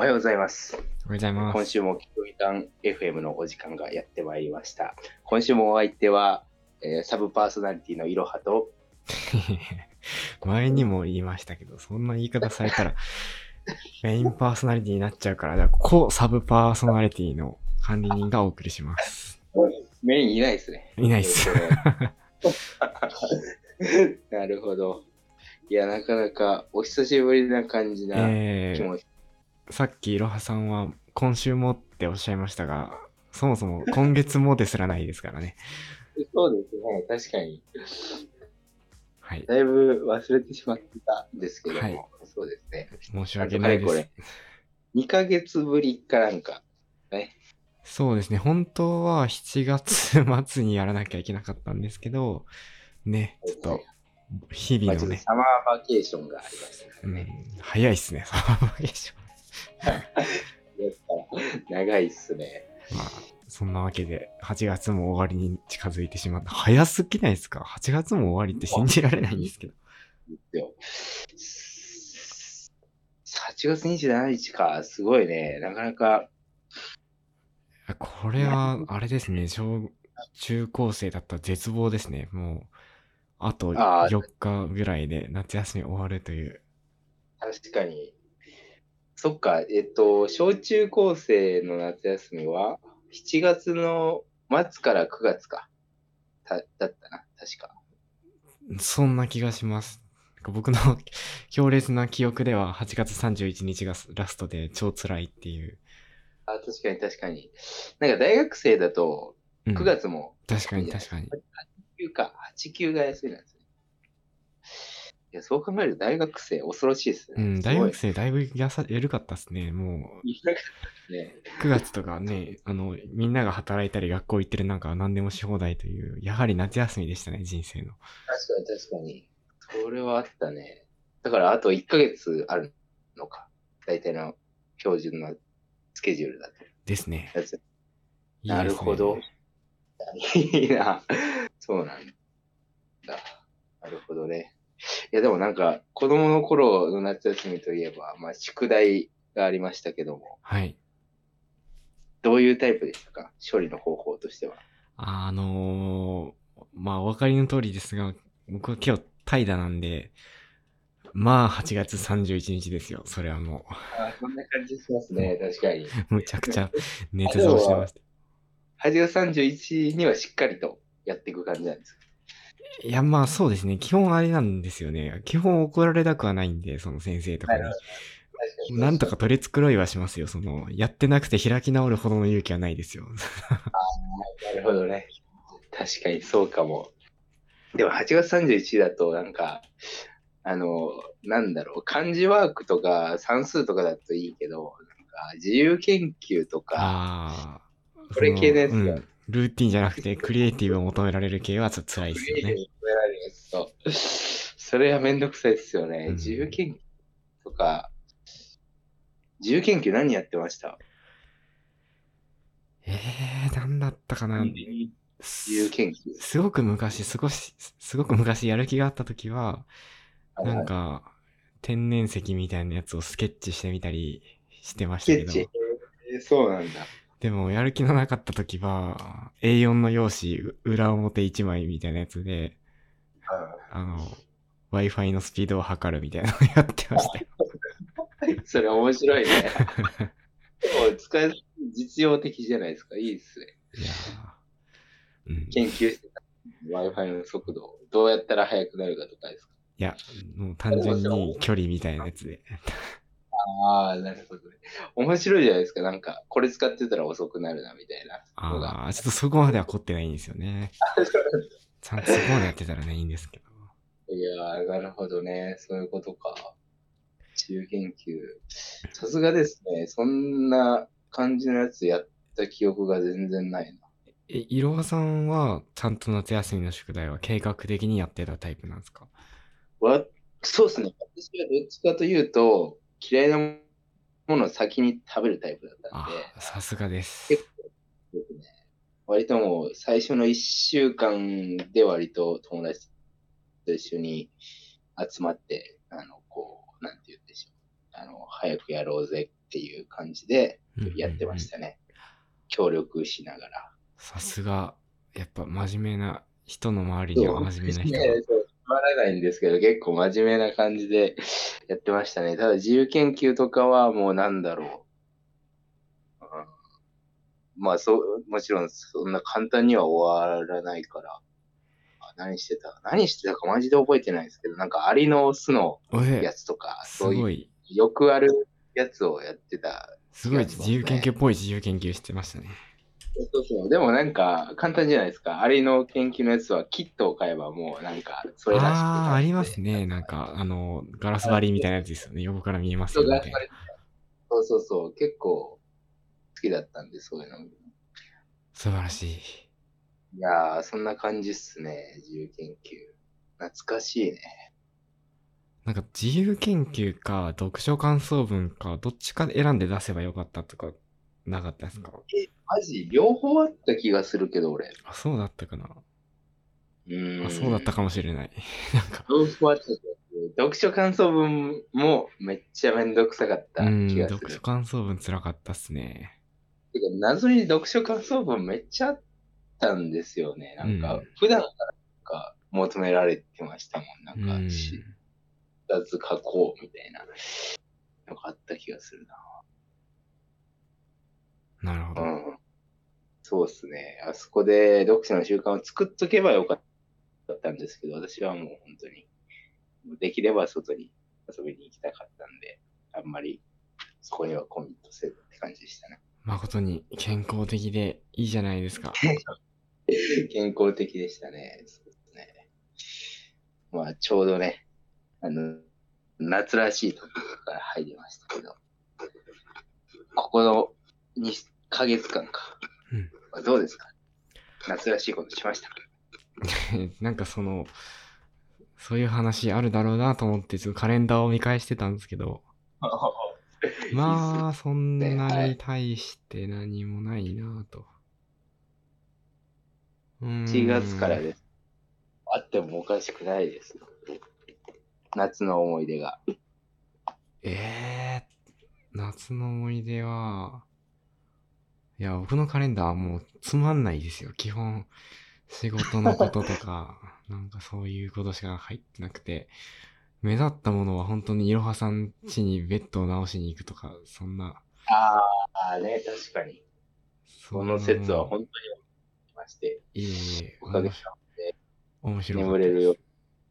おはようございます。おはようございます。今週もキロイタン FM のお時間がやってまいりました。今週もお相手は、えーサブパーソナリティのいろはと、前にも言いましたけど、そんな言い方されたら、メインパーソナリティになっちゃうから、じゃあ、こうサブパーソナリティの管理人がお送りします。メインいないですね。いないっす。なるほど。いや、なかなかお久しぶりな感じなえー、気持ち。さっきいろはさんは今週もっておっしゃいましたが、そもそも今月もですらないですからね。そうですね、確かに。はい。だいぶ忘れてしまってたんですけども、はいそうですね。申し訳ないですれこ。れ2ヶ月ぶりかなんか、ね。そうですね。本当は7月末にやらなきゃいけなかったんですけど、ね、ちょっと、日まあ、々のね、サマーバケーションがありましたかうん早いっすね、サマーバケーション。ですから長いっすね。まあ、そんなわけで、8月も終わりに近づいてしまった。早すぎないですか ?8 月も終わりって信じられないんですけど。ですよ。8月27日か、すごいね。なかなか、これは、あれですね、小中高生だったら絶望ですね。もう、あとあー4日ぐらいで夏休み終わるという。確かに。そっか、えっと、小中高生の夏休みは、7月の末から9月か。ただったな、確か。そんな気がします。僕の 強烈な記憶では8月31日がラストで超辛いっていう。あ、確かに確かに。なんか大学生だと、うん9月も、確かに確かに。9か、8、9が休みなんですね。いや、そう考えると大学生恐ろしいですね。うん、大学生だいぶやさ緩かったっすね。もう、ね。9月とかね、あの、みんなが働いたり学校行ってるなんか何でもし放題という、やはり夏休みでしたね、人生の。確かに確かに。それはあったね。だからあと1ヶ月あるのか。大体の標準のスケジュールだと。ですね。すねなるほど。いいな。そうなんだ。なるほどね。いや、でもなんか、子供の頃の夏休みといえば、まあ、宿題がありましたけども、はい。どういうタイプでしたか？処理の方法としては。あのー、まあ、お分かりの通りですが、僕は今日怠惰なんで、まあ、8月31日ですよ。それはもあそんな感じしますね、確かに。う、むちゃくちゃ 熱造してました。8月31にはしっかりとやっていく感じなんですか？いや、まあそうですね。基本あれなんですよね。基本怒られたくはないんで、その先生とかに。確かになんとか取り繕いはしますよ。その、やってなくて開き直るほどの勇気はないですよ。なるほどね。確かにそうかも。でも8月31だとなんか、あの、なんだろう、漢字ワークとか算数とかだといいけど、なんか自由研究とか、ああ。これ系のやつがうん。ルーティンじゃなくて、クリエイティブを求められる系はちょっと辛いですよね。クリエイティブに求められるやつと、それはめんどくさいですよね。うん自由研究とか、自由研究何やってました？えー、なんだったかな。自由研究。すごく昔、すごし、すごく昔やる気があった時は、なんか、天然石みたいなやつをスケッチしてみたりしてましたけどスケッチ？。えーそうなんだ。でも、やる気のなかった時は、A4 の用紙、う裏表1枚みたいなやつで、あの、Wi-Fi のスピードを測るみたいなのをやってましたよ。それ面白いね。でも使い実用的じゃないですか。いいですね。いやーうん。い研究してた Wi-Fi の速度、どうやったら速くなるかとかですか。や、もう単純に距離みたいなやつで。ああ、なるほどね。面白いじゃないですか。なんか、これ使ってたら遅くなるな、みたいな。ああ、ちょっとそこまでは凝ってないんですよね。ちゃんとそこまでやってたらね、いいんですけど。いやー、なるほどね。そういうことか。自由研究。さすがですね。そんな感じのやつやった記憶が全然ないな。え、いろはさんは、ちゃんと夏休みの宿題は計画的にやってたタイプなんですか？わそうですね。私はどっちかというと、嫌いなものを先に食べるタイプだったんあで、あ、さすがです。結ですね割ともう最初の1週間で割と友達と一緒に集まって、あの、こう、なんて言うんでしょう。あの、早くやろうぜっていう感じでうんうんうんやってましたね。協力しながら。さすが、やっぱ真面目な人の周りには真面目な人そうつまらないんですけど、結構真面目な感じでやってましたね。ただ自由研究とかはもうなんだろう。うんまあそう、もちろんそんな簡単には終わらないから。あ何してた何してたかマジで覚えてないですけど、なんかアリの巣のやつとか、すそういうごい、よくあるやつをやってた。すごい自由研究っぽい自由研究してましたね。そうそうでもなんか簡単じゃないですか。アリの研究のやつはキットを買えばもうなんかそれらしくああー、ありますね。なんか、あの、ガラス張りみたいなやつですよね。横から見えますよねそうそうそう結構好きだったんで、そういうの。い素晴らしい。やー、そんな感じっすね、自由研究。懐かしいね。なんか自由研究か読書感想文かどっちか選んで出せばよかったとかなかったですか？マジ、両方あった気がするけど、俺。あ、そうだったかな。うーん。あ、そうだったかもしれない。なんか、両方あった。読書感想文もめっちゃめんどくさかったうん、気がする。読書感想文辛かったっすね。てか謎に読書感想文めっちゃあったんですよね。なんか、うん普段からなんか求められてましたもん。なうんん。か、し二つ書こうみたいなのがあった気がするな。なるほど。うん。そうっすね。あそこで読書の習慣を作っとけばよかったんですけど、私はもう本当に、できれば外に遊びに行きたかったんで、あんまりそこにはコミットせずって感じでしたね。誠に健康的でいいじゃないですか。健康的でしたね。ね。まあ、ちょうどね、あの、夏らしい時から入りましたけど、ここの2ヶ月間か。うんどうですか？夏らしいことしました？か なんかその、そういう話あるだろうなと思って、ちょっとカレンダーを見返してたんですけど、まあ、そんなに対して何もないなと。うーん1月からです。あってもおかしくないです。夏の思い出が。ええ夏の思い出は、いや、僕のカレンダーはもうつまんないですよ。基本、仕事のこととか、なんかそういうことしか入ってなくて、目立ったものは本当にいろはさん家にベッドを直しに行くとか、そんな、ああね、確かに。そこの説は本当にまして、いえいえ、おかげ面で面白かった眠れるように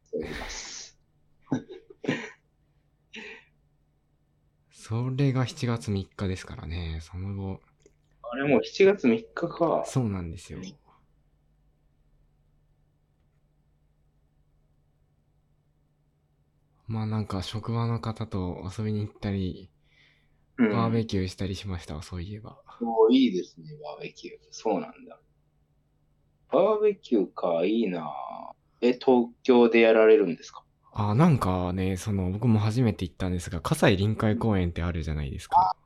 しております。それが7月3日ですからね、その後、あれもう7月3日か。そうなんですよ。まあなんか職場の方と遊びに行ったり、うんバーベキューしたりしましたわ、そういえば。おーいいですね、バーベキュー。そうなんだ。バーベキューか、いいなえ、東京でやられるんですか？あ、なんかね、その僕も初めて行ったんですが、葛西臨海公園ってあるじゃないですか。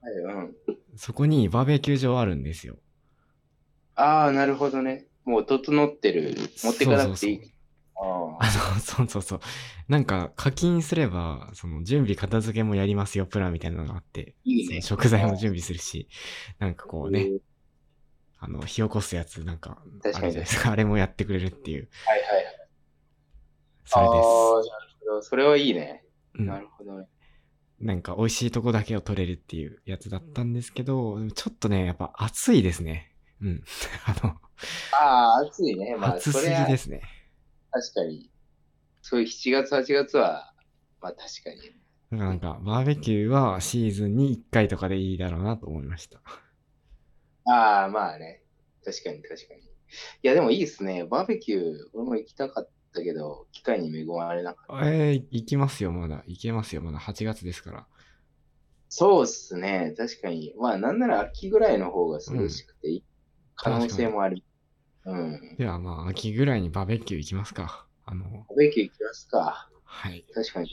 はい、うん。そこにバーベキュー場あるんですよ。ああ、なるほどね。もう整ってる。持ってかなくていい。そうそうそうああの、そうそうそう。なんか課金すれば、その準備片付けもやりますよ、プランみたいなのがあって、いいね食材も準備するし、なんかこあうね、あの、火起こすやつ、なんか、あるじゃないですか。あれもやってくれるっていう、はいはいはい。それでああー、なるほど。それはいいね。なるほどね。なんか美味しいとこだけを取れるっていうやつだったんですけど、ちょっとね、やっぱ暑いですね。うん。あの、ああ、暑いね。まあ、暑すぎですね。確かに。そういう7月、8月は、まあ確かに。だからなんか、バーベキューはシーズンに1回とかでいいだろうなと思いました。ああ、まあね。確かに確かに。いや、でもいいですね。バーベキュー、俺も行きたかったけど、機会に恵まれなかった。えー、行きますよ、まだ。行けますよ、まだ8月ですから。そうっすね。確かに。まあ、なんなら秋ぐらいの方が涼しくていい可能性もあり。うん。ではまあ、秋ぐらいにバーベキュー行きますか。あの、バーベキュー行きますか。はい。確かに。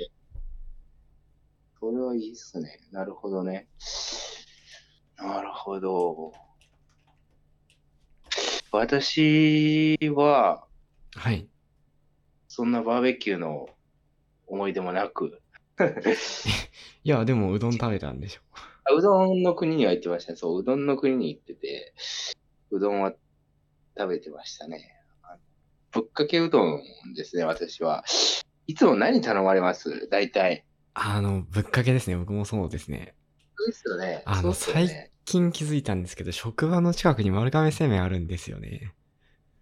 それはいいっすね。なるほどね。なるほど。私は、はい。そんなバーベキューの思い出もなく、いや、でもうどん食べたんでしょ。あうどんの国には行ってましたね。そう、うどんの国に行ってて、うどんは食べてましたね。ぶっかけうどんですね、私は。いつも何頼まれます？大体。あの、ぶっかけですね。僕もそうですね。そうですよね。あの、ね最近気づいたんですけど、職場の近くに丸亀製麺あるんですよね。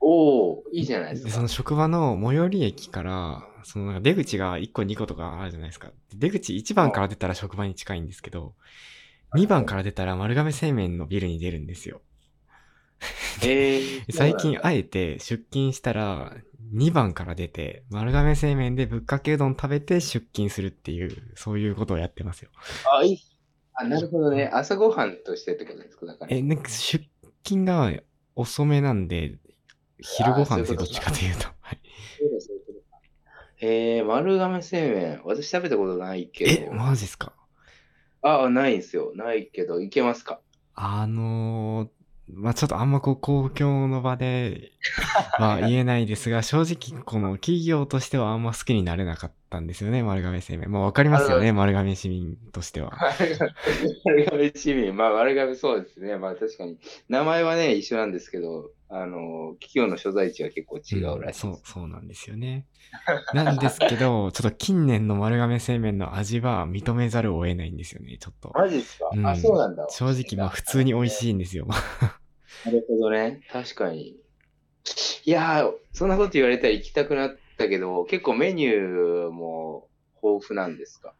おおいいじゃないですで、か。その職場の最寄り駅から、そのなんか出口が1個2個とかあるじゃないですか。で出口1番から出たら職場に近いんですけど、2番から出たら丸亀製麺のビルに出るんですよ。えー、最近あえて出勤したら、2番から出て、丸亀製麺でぶっかけうどん食べて出勤するっていう、そういうことをやってますよ。あ、いい。あ、なるほどね。朝ごはんとしてってことですかだから。え、なんか出勤が遅めなんで、昼ご飯ですよ、どっちかというと。えー、丸亀製麺。私食べたことないけえ、ど。マジっすか？あ、ないんですよ。ないけど、いけますか？あのー、まあちょっとあんまこう公共の場で は言えないですが、正直この企業としてはあんま好きになれなかったんですよね、丸亀製麺。まあわかりますよね、丸亀市民としては。丸亀市民。まあ、丸亀そうですね。まあ、確かに。名前はね、一緒なんですけど、あの、企業の所在地は結構違うらしいうんそう。そうなんですよね。なんですけど、ちょっと近年の丸亀製麺の味は認めざるを得ないんですよね、ちょっと。マジですか、うんあ、そうなんだ。正直、まあ普通に美味しいんですよ。なるほどね。確かに。いやー、そんなこと言われたら行きたくなったけど、結構メニューも豊富なんですか？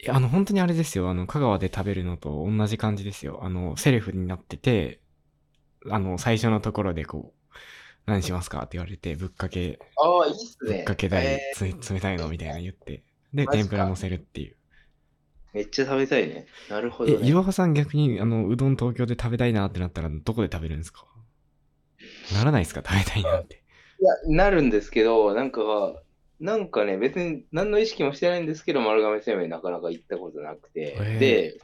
いやあの、本当にあれですよ。あの、香川で食べるのと同じ感じですよ。あの、セルフになってて、あの、最初のところでこう、何しますかって言われて、ぶっかけ、ああ、いいっすぶね。っかけたいえ、つ冷たいのみたいな言って、で、天ぷら乗せるっていう。ーめっちゃ食べたいね。なるほえど、、ね。いろはさん逆に、あの、うどん東京で食べたいなってなったら、どこで食べるんですか？ならないですか？食べたいなって。いや、なるんですけど、なんか、なんかね、別に何の意識もしてないんですけど、丸亀製麺なかなか行ったことなくて。で、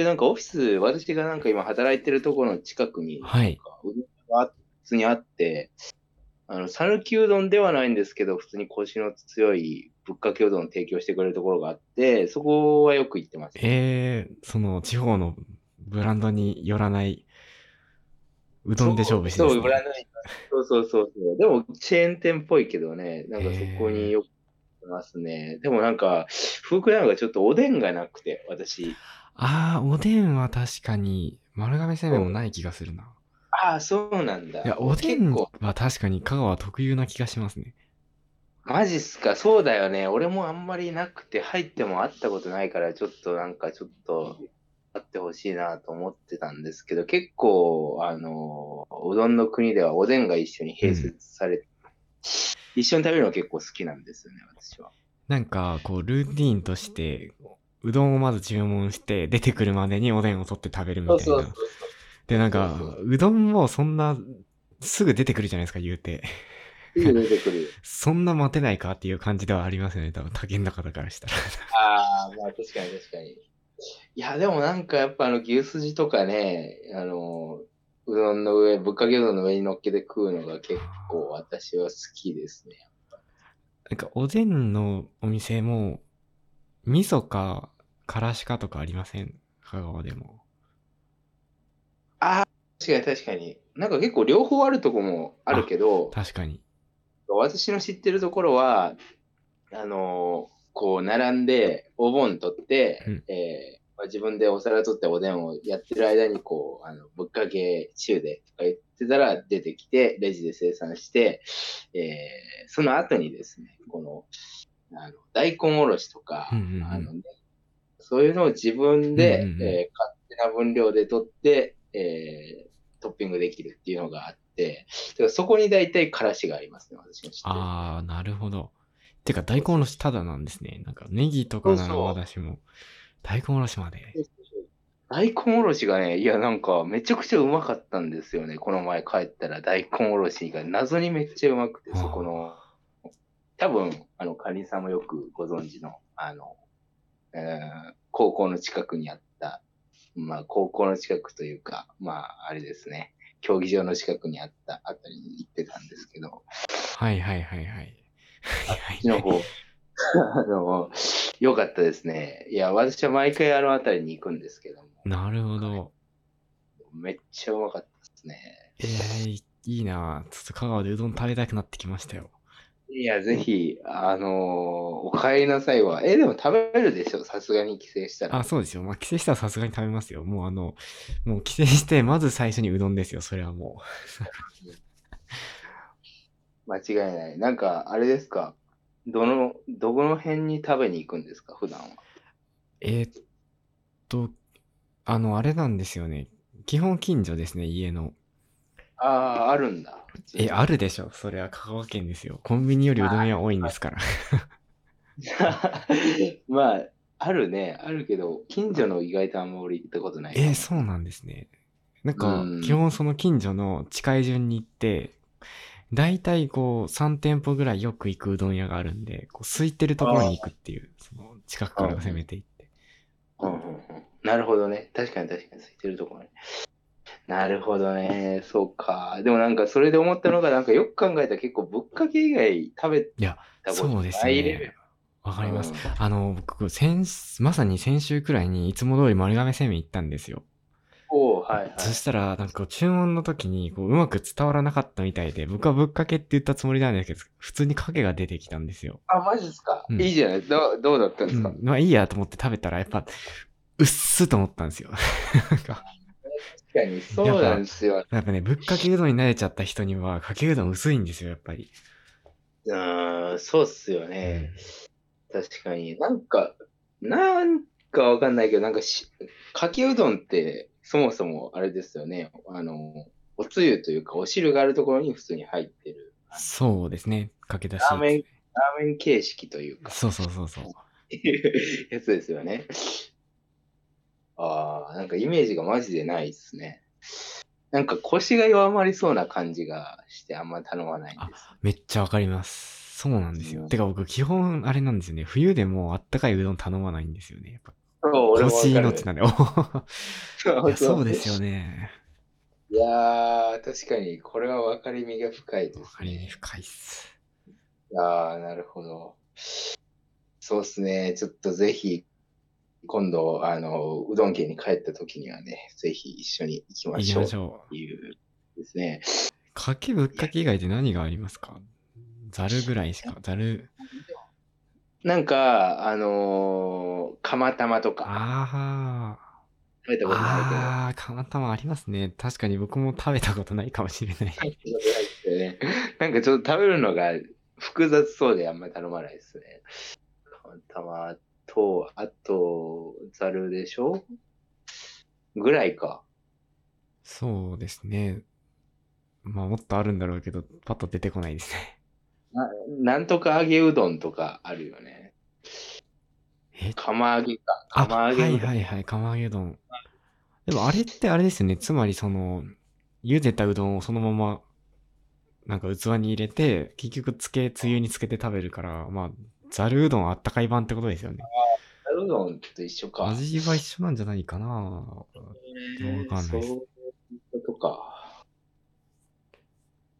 で、なんかオフィス、私がなんか今働いてるところの近くに、はい。うどんが普通にあって、あの、讃岐うどんではないんですけど、普通にコシの強いぶっかけうどんを提供してくれるところがあって、そこはよく行ってます。えー、その、地方のブランドによらない、うどんで勝負してるねブランドにそうそうそうそう。でも、チェーン店っぽいけどね、なんかそこによく行ってますね。でもなんか、福山がちょっとおでんがなくて、私。ああ、おでんは確かに、丸亀製麺もない気がするな。ああ、そうなんだ。いや、おでんは確かに香川特有な気がしますね。マジっすか、そうだよね。俺もあんまりなくて、入っても会ったことないから、ちょっとなんかちょっと、あってほしいなと思ってたんですけど、結構、あの、うどんの国ではおでんが一緒に併設されて、一緒に食べるの結構好きなんですよね、私は。なんか、こう、ルーティーンとして、うどんをまず注文して、出てくるまでにおでんを取って食べるみたいうなそそうそう。。で、なんかそうそう、うどんもそんな、すぐ出てくるじゃないですか、言うて。すぐ出てくる。そんな待てないかっていう感じではありますよね、多分、他県の方からしたら。ああ、まあ確かに確かに。いや、でもなんかやっぱあの牛すじとかね、あの、うどんの上、ぶっかけうどんの上に乗っけて食うのが結構私は好きですね。なんか、おでんのお店も、味噌か、からしかとかありません？香川でも。ああ、確かに確かに。なんか結構両方あるとこもあるけど、確かに。私の知ってるところは、あのこう並んでお盆取って、うんえーまあ自分でお皿取っておでんをやってる間にこう、あのぶっかけ中でとか言ってたら出てきて、レジで生産して、えーその後にですね、この、あの大根おろしとか、うんうんうんあのね、そういうのを自分で、うんうんうんえー勝手な分量で取って、えートッピングできるっていうのがあって、だそこに大体からしがありますね、私の知ってる。あー、なるほど。てか、大根おろしただなんですね。なんか、ネギとかなら私も、大根おろしまで。大根おろしがね、いやなんかめちゃくちゃうまかったんですよね。この前帰ったら大根おろしが謎にめっちゃうまくて、そこの、多分、あの、カニさんもよくご存知の、あの、えー高校の近くにあった、まあ高校の近くというか、まああれですね、競技場の近くにあったあたりに行ってたんですけど、はいはいはいはい。はいこっちの方、あの、よかったですね。いや、私は毎回あの辺りに行くんですけども、なるほど。めっちゃうまかったですね。えー、いいなちょっと香川でうどん食べたくなってきましたよ。いや、ぜひ、あのーお帰りなさいは、え、でも食べるでしょ、さすがに帰省したら。あ、そうですよ。まあ、帰省したらさすがに食べますよ。もうあの、もう帰省して、まず最初にうどんですよ。それはも 間違いない。なんか、あれですか、どの、どこの辺に食べに行くんですか、普段は。う。えーっと、あの、あれなんですよね。基本近所ですね、家の。ああ、あるんだ。え、あるでしょ。それは香川県ですよ。コンビニよりうどん屋多いんですから。まあ、あるね、あるけど、近所の意外とあんま俺行ったことない。えーそうなんですね。なんかうん、基本その近所の近い順に行って、だいたいこう3店舗ぐらいよく行くうどん屋があるんで、こう空いてるところに行くっていう、その近くから攻めていって。うんうんうんなるほどね。確かに確かに空いてるところね。なるほどね。そうか。でもなんかそれで思ったのが、なんかよく考えたら結構ぶっかけ以外食べいや、たことそうですないレベルね。。わかりますうん。あの、僕、先、まさに先週くらいにいつも通り丸亀製麺行ったんですよ。おおはいはい。そしたら、なんか注文の時にこううまく伝わらなかったみたいで、僕はぶっかけって言ったつもりなんですけど、普通にかけが出てきたんですよ。あ、マジですか、うんいいじゃないどうどうだったんですか、うん、まあいいやと思って食べたら、やっぱ、うっすと思ったんですよ。なんか確かにそうなんですよ。やっぱね、ぶっかけうどんに慣れちゃった人には、かけうどん薄いんですよ、やっぱり。うーん、そうっすよね。確かに。なんか、なんかわかんないけど、なんかし、かけうどんって、そもそもあれですよね。あの、おつゆというか、お汁があるところに普通に入ってる。そうですね、かけだし。ラーメン、ラーメン形式というか、そうそうそうそう。やつですよね。ああ、なんかイメージがマジでないですね。なんか腰が弱まりそうな感じがしてあんま頼まないんです。めっちゃわかります。そうなんですよ。うんてか僕、基本、あれなんですよね。冬でもあったかいうどん頼まないんですよね。やっぱそう、俺もわ腰命なんで。お ーいやそうですよね。ね。いやー、確かに、これは分かりみが深いです、ね。わかりみ深いっす。ああ、なるほど。そうですね。ちょっとぜひ、今度、あの、うどん家に帰った時にはね、ぜひ一緒に行きま行きしょうましょう。いうですね。かけぶっかけ以外で何がありますか？ざるぐらいしか。ざる。なんか、あのー、釜玉とか、あ食べたあ。ことないああ、かまたまありますね。確かに僕も食べたことないかもしれない。ね。なんかちょっと食べるのが複雑そうであんまり頼まないですね。釜玉と、あと、ざるでしょ？ぐらいか。そうですね。まあもっとあるんだろうけど、パッと出てこないですね。ななんとか揚げうどんとかあるよね。え？釜揚げか。釜揚げうどん。はいはい、釜揚げうどん。でもあれってあれですよね。つまりその、茹でたうどんをそのまま、なんか器に入れて、結局つけ、つゆにつけて食べるから、まあ、ざるうどんあったかい版ってことですよね。ざるうどんと一緒か。味は一緒なんじゃないかな。えーわかんないですそういうことか。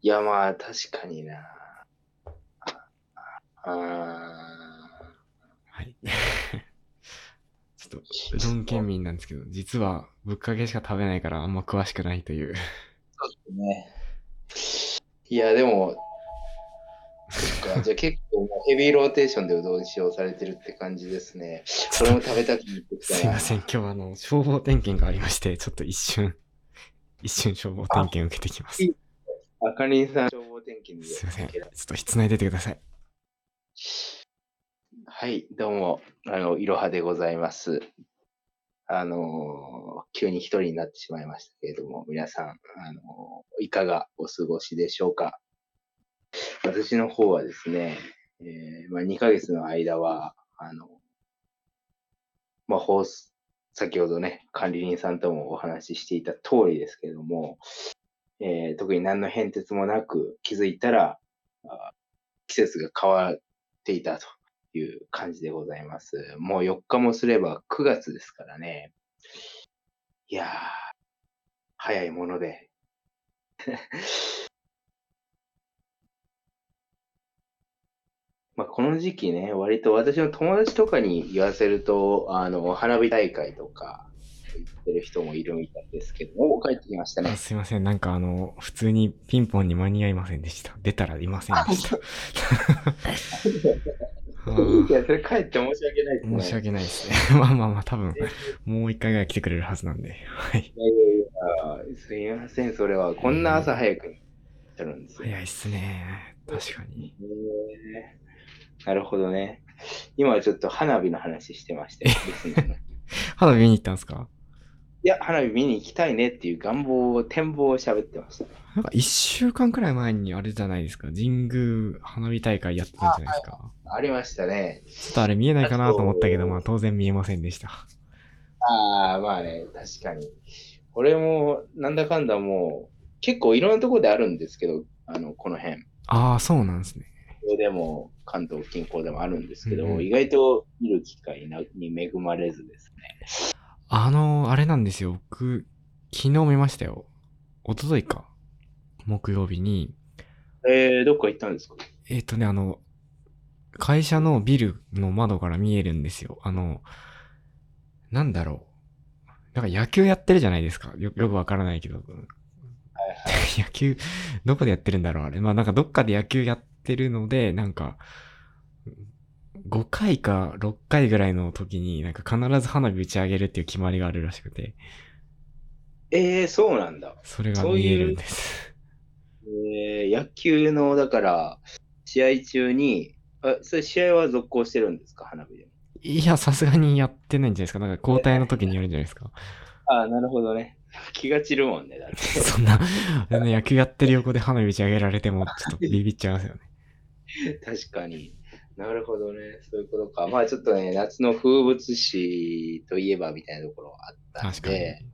いや、まあ、確かにな。あはい。ちょっと、うどん県民なんですけど、実はぶっかけしか食べないからあんま詳しくないという。ーね。いや、でも、じゃあ結構ヘビーローテーションでうどん使用されてるって感じですね。それも食べたくなってきたな。すいません、今日はあの、消防点検がありまして、ちょっと一瞬、一瞬消防点検を受けてきます。いあかりんさん、消防点検ですいません。ちょっと室内出てください。はい、どうも、あの、いろはでございます。あの、急に一人になってしまいましたけれども、皆さん、あの、いかがお過ごしでしょうか？私の方はですね、えーまあ、2ヶ月の間は、あの、まあ、放送先ほどね、管理人さんともお話ししていた通りですけれども、えー特に何の変哲もなく気づいたら、あ季節が変わっていたという感じでございます。もう4日もすれば9月ですからね。いやー、早いもので。まあ、この時期ね、割と私の友達とかに言わせると、あの、花火大会とか行ってる人もいるみたいですけど、お帰ってきましたねあ。すいません。なんかあの、普通にピンポンに間に合いませんでした。出たらいませんでした。あ いや、それ帰って申し訳ないですね。ー申し訳ないですね。まあまあまあ、多分、もう一回ぐらい来てくれるはずなんで。はい。いやいやいや、すいません、それは。こんな朝早くにやるんですよ。早いっすね。確かに。へーなるほどね。今はちょっと花火の話してましたよ。リスナーの花火見に行ったんですか？いや、花火見に行きたいねっていう願望を、展望を喋ってました。なんか一週間くらい前にあれじゃないですか？神宮花火大会やってたんじゃないですか？ありましたね。ちょっとあれ見えないかなと思ったけど、まあ当然見えませんでした。ああ、まあね、確かに。俺も、なんだかんだもう、結構いろんなところであるんですけど、あの、この辺。ああ、そうなんですね。でも、関東近郊でもあるんですけど、うんうん意外と見る機会なに恵まれずですね。あの、あれなんですよ。僕、昨日見ましたよ。一昨日か。木曜日に、えー、どっか行ったんですか？えっ、とね、あの、会社のビルの窓から見えるんですよ。あの、なんだろう。なんか野球やってるじゃないですか。よよくわからないけど。はいはい。野球、どこでやってるんだろうあれ。まあなんかどっかで野球やってるので、なんか、5回か6回ぐらいの時に、なんか必ず花火打ち上げるっていう決まりがあるらしくて、えー、そうなんだ。それが見えるんです。えー、野球の、だから、試合中に、あ、それ試合は続行してるんですか？花火でも。いや、さすがにやってないんじゃないですか。なんか交代の時にやるんじゃないですか。あなるほどね。気が散るもんね、だって。そんな、野球やってる横で花火打ち上げられても、ちょっとビビっちゃいますよね。確かに。なるほどね。そういうことか。まあちょっとね、夏の風物詩といえばみたいなところあったん確かに。で、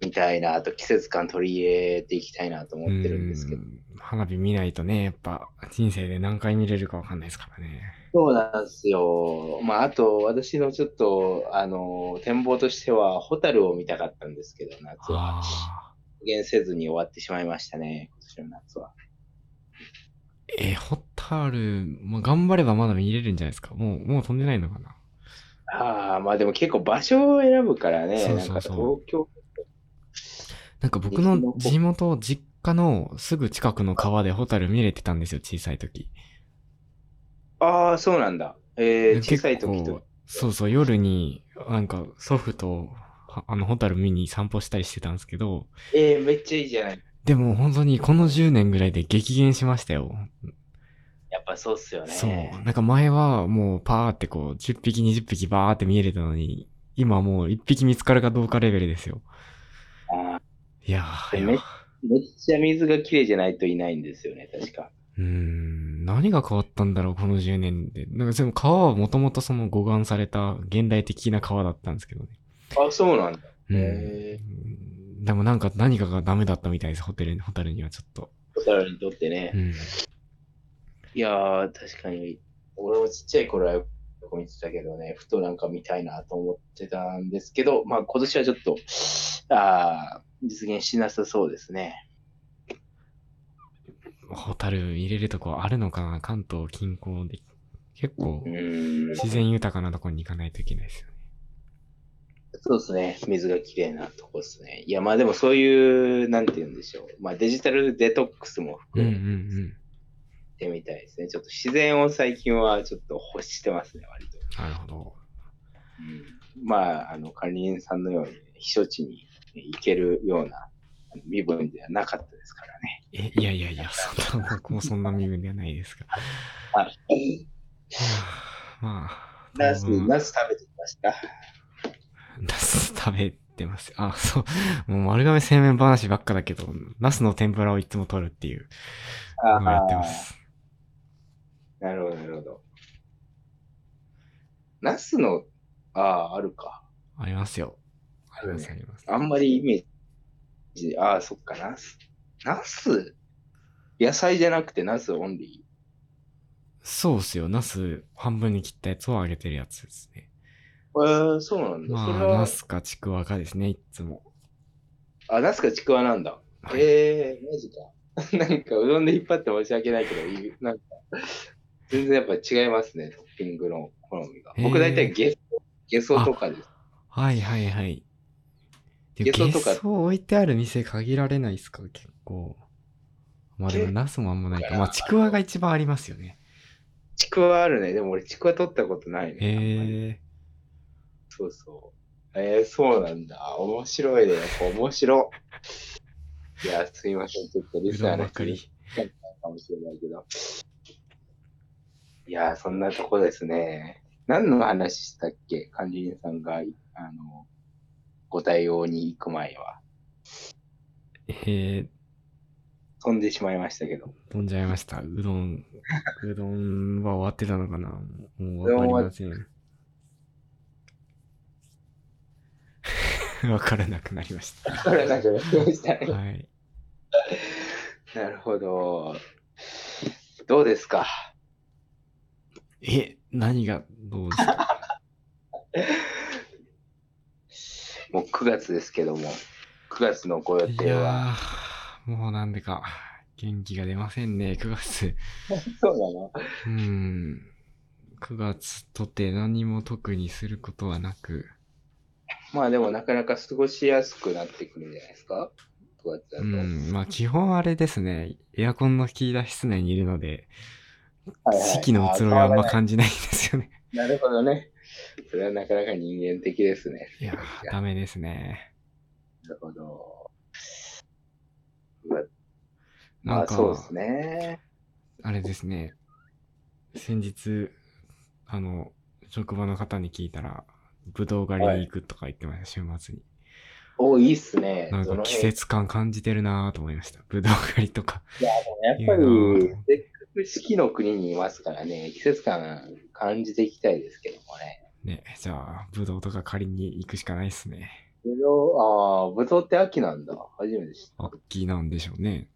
みたいな、あと季節感取り入れていきたいなと思ってるんですけどう。ん花火見ないとね、やっぱ人生で何回見れるかわかんないですからね。そうなんですよ。まああと、私のちょっと、あの、展望としては、ホタルを見たかったんですけど、夏は。あ実現せずに終わってしまいましたね、今年の夏は。ーえーホタル、まあ、頑張ればまだ見れるんじゃないですか？もう、もう飛んでないのかな？ああ、まあでも結構場所を選ぶからね、そうそうそうなんか東京、なんか僕の地元、実家のすぐ近くの川でホタル見れてたんですよ、小さい時。ああ、そうなんだ。えー、小さい時と。そうそう、夜に、なんか祖父と、はあの、ホタル見に散歩したりしてたんですけど、えー、めっちゃいいじゃない。でも本当にこの10年ぐらいで激減しましたよ。やっぱそうっすよね。そう。なんか前はもうパーってこう、10匹20匹バーって見えれたのに、今はもう1匹見つかるかどうかレベルですよ。あいやー、いやめーめっちゃ水がきれいじゃないといないんですよね、確か。うーん、何が変わったんだろう、この10年で。なんかでも川はもともとその護岸された現代的な川だったんですけどね。あ、そうなんだ。うんへ。でもなんか何かがダメだったみたいです、ホテル、ホタルにはちょっと。ホタルにとってね。うん。いやー、確かに、俺もちっちゃい頃はよく見てたけどね、ふとなんか見たいなと思ってたんですけど、まあ今年はちょっと、あー実現しなさそうですね。ホタル入れるとこあるのかな関東近郊で。結構。自然豊かなとこに行かないといけないです。そうですね。水がきれいなとこですね。いや、まあでもそういう、なんて言うんでしょう。まあデジタルデトックスも含めてみたいですね。ちょっと自然を最近はちょっと欲してますね、割と。うん。なるほど。うん、まあ、あの、管理人さんのように、避暑地に行けるような身分ではなかったですからね。え、いやいやいや、そんな、僕もそんな身分ではないですが。あ、まあ、ナス、ナス食べてきました。ナス食べてます。あ、そう。もう丸亀製麺話ばっかだけど、ナスの天ぷらをいつも取るっていうあのをやってます。あ、なるほど、なるほど。ナスの、ああ、あるか。ありますよ。あります、あります。あんまりイメージ、ああ、そっか、ナス。ナス？野菜じゃなくてナスオンリそうっすよ。ナス半分に切ったやつを揚げてるやつですね。ー。えー、そうなんだ。まあ、それはナ、スかちくわかですね、いつも。あ、ナスかちくわなんだ。はいええー、マジか。なんか、うどんで引っ張って申し訳ないけど、なんか、全然やっぱ違いますね、トッピングの好みが。僕大体ゲソ、ゲソとかです。はいはいはい。でゲソとかゲソ置いてある店限られないっすか結構。まあでも結ナスもあんまないか。構まあちくわが一番ありますよね。ちくわあるね。でも俺ちくわ取ったことないね。へえ。そうそう。えー、そうなんだ。面白いね。面白い。いや、すいません。ちょっとリうスナーの人にかもしれないけど。いや、そんなとこですね。何の話したっけ？管理人さんが、あの、ご対応に行く前は。えー、飛んでしまいましたけど。飛んじゃいました。うどん、うどんは終わってたのかな？もうわかりません。わからなくなりましこれなんかやってましたた。ね。はい。なるほど。どうですか？え、何がどうですか？もう9月ですけども、9月のご予い定は？やー、もうなんでか、元気が出ませんね、9月。そうなの？うん。9月とて何も特にすることはなく、まあでもなかなか過ごしやすくなってくるんじゃないですか ?9 月だと。うん、まあ基本あれですね、エアコンの引き出し室内にいるので、はいはい四季の移ろいはあんま感じないんですよね。なるほどね。それはなかなか人間的ですね。いやー、ダメですね。なるほど。まあなんか、そうですね。あれですね、先日、あの、職場の方に聞いたら、ぶどう狩りに行くとか言ってました、週末に。お、いいっすね。なんか季節感感じてるなーと思いました。ぶどう狩りとか。いや、でもやっぱりせっかく四季の国にいますからね、季節感感じていきたいですけどもね。ね、じゃあ、ぶどうとか狩りに行くしかないっすね。ぶどう、ああ、ぶどうって秋なんだ。初めて知った。秋なんでしょうね。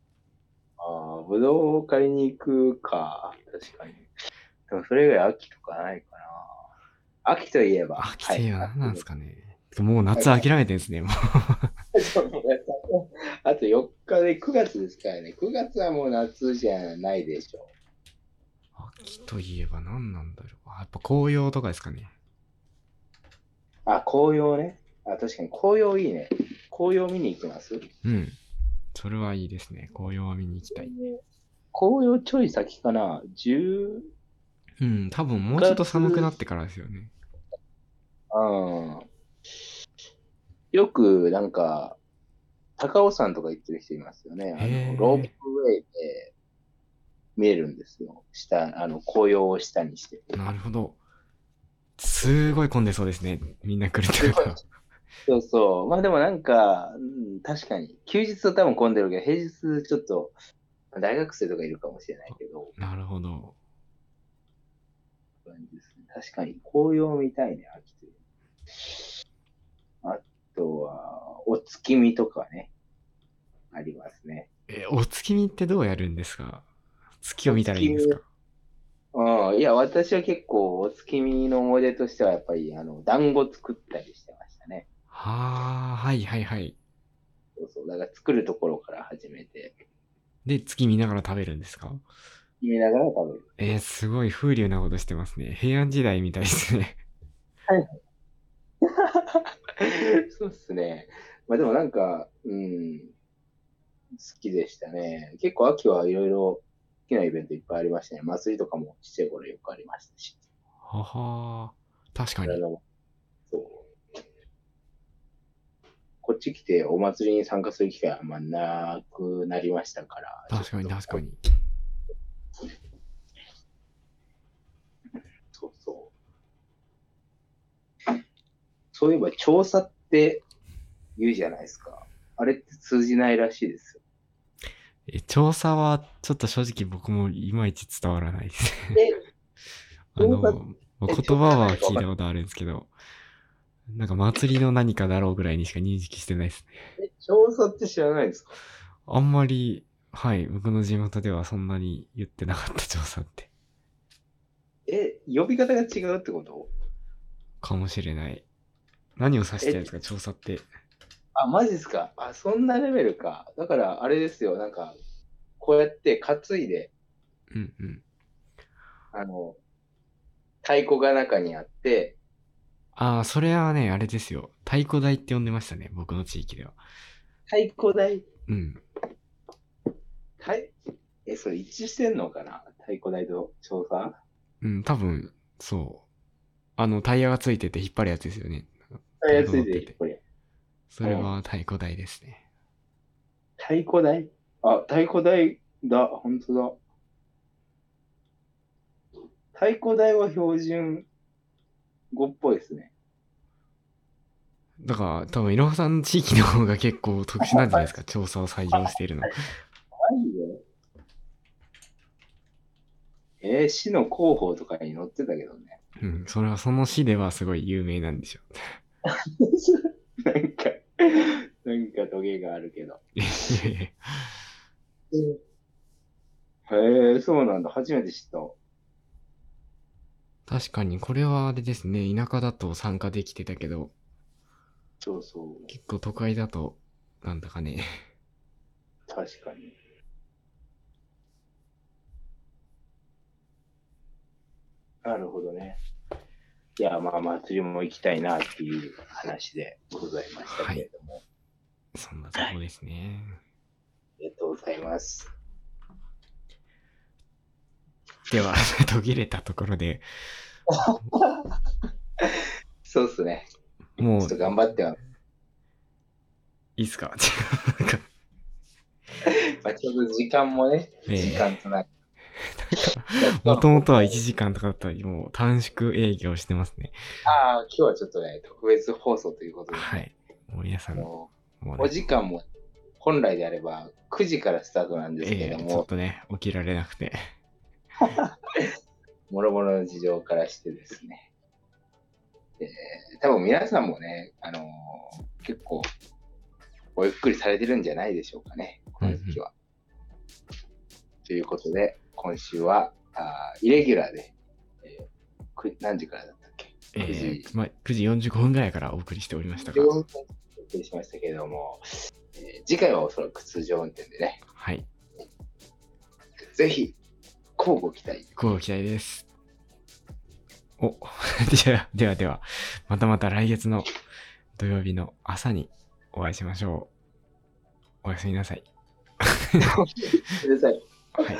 ああ、ぶどう買いに行くか。確かに。でもそれ以外秋とかないかな。秋といえば。秋といえば何なんですかね。もう夏諦めてんですね、もう。あと4日で9月ですからね。9月はもう夏じゃないでしょ秋といえば何なんだろう。あやっぱ紅葉とかですかね。う。あ、紅葉ね。あ、確かに紅葉いいね。紅葉見に行きます？うん。それはいいですね。紅葉は見に行きたい。紅葉ちょい先かな ?10、うん、多分もうちょっと寒くなってからですよね。うん。よくなんか、高尾山とか行ってる人いますよね。あのロープウェイで見えるんですよ。下、あの、紅葉を下にして。なるほど。すごい混んでそうですね。みんな来るってことは。そうそう。まあでもなんか、うん、確かに。休日は多分混んでるけど、平日ちょっと、大学生とかいるかもしれないけど、なるほど。感じですね確かに紅葉見たいね、秋という。あとは、お月見とかね、ありますね。え、お月見ってどうやるんですか？月を見たらいいんですか？うん、いや、私は結構、お月見の思い出としては、やっぱり、あの、団子作ったりしてましたね。はあ、はいはいはい。そうそう。だから作るところから始めて、で、月見ながら食べるんですか？見ながら食べる。えー、すごい風流なことしてますね。平安時代みたいですね。そうっすね。まあでもなんか、うん、好きでしたね。結構秋はいろいろ好きなイベントいっぱいありましたね。祭りとかもちっちゃい頃よくありましたし。はは確かに。こっち来てお祭りに参加する機会はあんまなくなりましたから。確かに確かに。そうそう。そういえば調査って言うじゃないですか。あれって通じないらしいですよ。え調査はちょっと正直僕もいまいち伝わらないですね。あの、言葉は聞いたことあるんですけど、なんか祭りの何かだろうぐらいにしか認識してないですね。え調査って知らないですか？あんまり、はい、僕の地元ではそんなに言ってなかった調査って。え、呼び方が違うってこと？かもしれない。何を指してるんですか、調査って？あ、マジですか？あ、そんなレベルか。だから、あれですよ。なんか、こうやって担いで、うんうん。あの、太鼓が中にあって、ああ、それはね、あれですよ。太鼓台って呼んでましたね、僕の地域では。太鼓台？うん。太え、それ一致してんのかな？太鼓台と調査？うん、多分、そう。あの、タイヤがついてて引っ張るやつですよね。あやついてるこれ。それは太鼓台ですね。太鼓台？あ、太鼓台だ、本当だ。太鼓台は標準語っぽいですね。だから、多分、いろはさんの地域の方が結構特殊なんじゃないですか、調査を採用しているの。マジでえー市の広報とかに載ってたけどね。うん、それはその市ではすごい有名なんでしょ なんか、なんかトゲがあるけど。へえ、そうなんだ。初めて知った。確かに、これはあれですね、田舎だと参加できてたけど、そうそう。結構都会だと、なんだかね。確かに。なるほどね。いや、まあ、祭りも行きたいなっていう話でございましたけれども。そんなとこですね。ありがとうございます。では、途切れたところで、そうっすね。もうちょっと頑張っては、いいっすか？まあ、ちょうど時間もね、ええ時間となって。もともとは1時間とかだったら、もう短縮営業してますね。ああ、今日はちょっとね、特別放送ということで、はい。もう皆さん、ももううねお時間も本来であれば9時からスタートなんですけえども、えちょっとね、起きられなくて。もろもろの事情からしてですね、えー多分皆さんもね、あのー結構、ごゆっくりされてるんじゃないでしょうかね、この時期は。ということで、今週は、あーイレギュラーで、えーく何時からだったっけ？え9時ーまあ、9時45分ぐらいからお送りしておりましたが、?4 分お送りしましたけれども、えー次回はおそらく通常運転でね、はい。ぜひ、交互期待。ご期待です。お、では、ではでは、またまた来月の土曜日の朝にお会いしましょう。おやすみなさい。ください。はい。